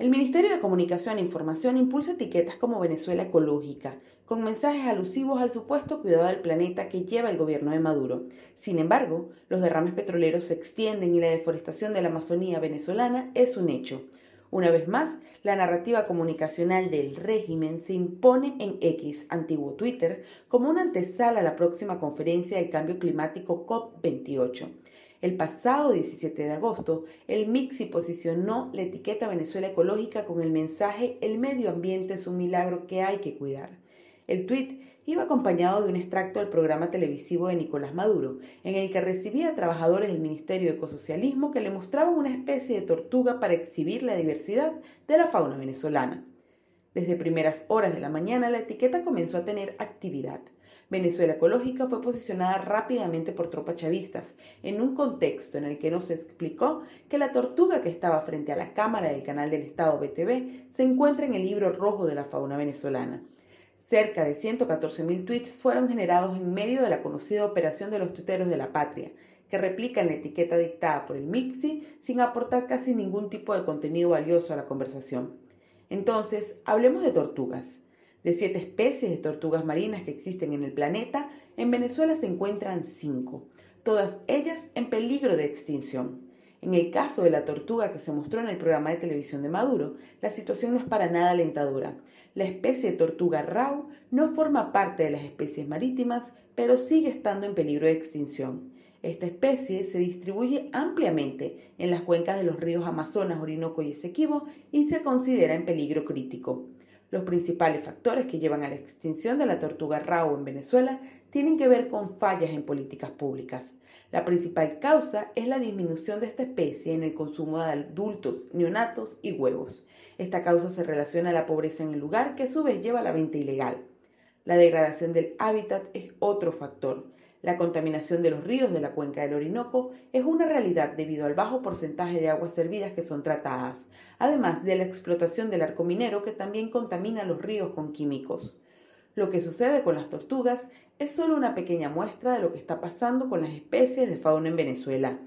El Ministerio de Comunicación e Información impulsa etiquetas como Venezuela Ecológica, con mensajes alusivos al supuesto cuidado del planeta que lleva el gobierno de Maduro. Sin embargo, los derrames petroleros se extienden y la deforestación de la Amazonía venezolana es un hecho. Una vez más, la narrativa comunicacional del régimen se impone en X, antiguo Twitter, como una antesala a la próxima conferencia del cambio climático COP28. El pasado 17 de agosto, el MIXI posicionó la etiqueta Venezuela Ecológica con el mensaje El medio ambiente es un milagro que hay que cuidar. El tuit iba acompañado de un extracto del programa televisivo de Nicolás Maduro, en el que recibía trabajadores del Ministerio de Ecosocialismo que le mostraban una especie de tortuga para exhibir la diversidad de la fauna venezolana. Desde primeras horas de la mañana la etiqueta comenzó a tener actividad. Venezuela Ecológica fue posicionada rápidamente por tropas chavistas, en un contexto en el que nos explicó que la tortuga que estaba frente a la cámara del canal del Estado BTV se encuentra en el libro rojo de la fauna venezolana. Cerca de 114.000 tweets fueron generados en medio de la conocida operación de los tuiteros de la patria, que replican la etiqueta dictada por el MIPSI sin aportar casi ningún tipo de contenido valioso a la conversación. Entonces, hablemos de tortugas. De siete especies de tortugas marinas que existen en el planeta, en Venezuela se encuentran cinco, todas ellas en peligro de extinción. En el caso de la tortuga que se mostró en el programa de televisión de Maduro, la situación no es para nada alentadora. La especie de tortuga rau no forma parte de las especies marítimas, pero sigue estando en peligro de extinción. Esta especie se distribuye ampliamente en las cuencas de los ríos Amazonas, Orinoco y Esequibo y se considera en peligro crítico. Los principales factores que llevan a la extinción de la tortuga rao en Venezuela tienen que ver con fallas en políticas públicas. La principal causa es la disminución de esta especie en el consumo de adultos, neonatos y huevos. Esta causa se relaciona a la pobreza en el lugar, que a su vez lleva a la venta ilegal. La degradación del hábitat es otro factor. La contaminación de los ríos de la cuenca del Orinoco es una realidad debido al bajo porcentaje de aguas servidas que son tratadas, además de la explotación del arco minero que también contamina los ríos con químicos. Lo que sucede con las tortugas es solo una pequeña muestra de lo que está pasando con las especies de fauna en Venezuela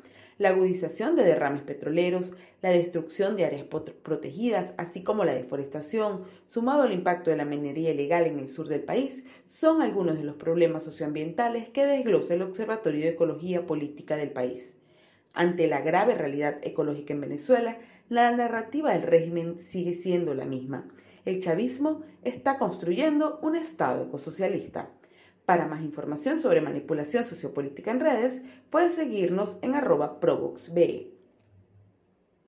la agudización de derrames petroleros, la destrucción de áreas protegidas, así como la deforestación, sumado al impacto de la minería ilegal en el sur del país, son algunos de los problemas socioambientales que desglosa el Observatorio de Ecología Política del país. Ante la grave realidad ecológica en Venezuela, la narrativa del régimen sigue siendo la misma. El chavismo está construyendo un Estado ecosocialista. Para más información sobre manipulación sociopolítica en redes, puedes seguirnos en arroba provoxbe.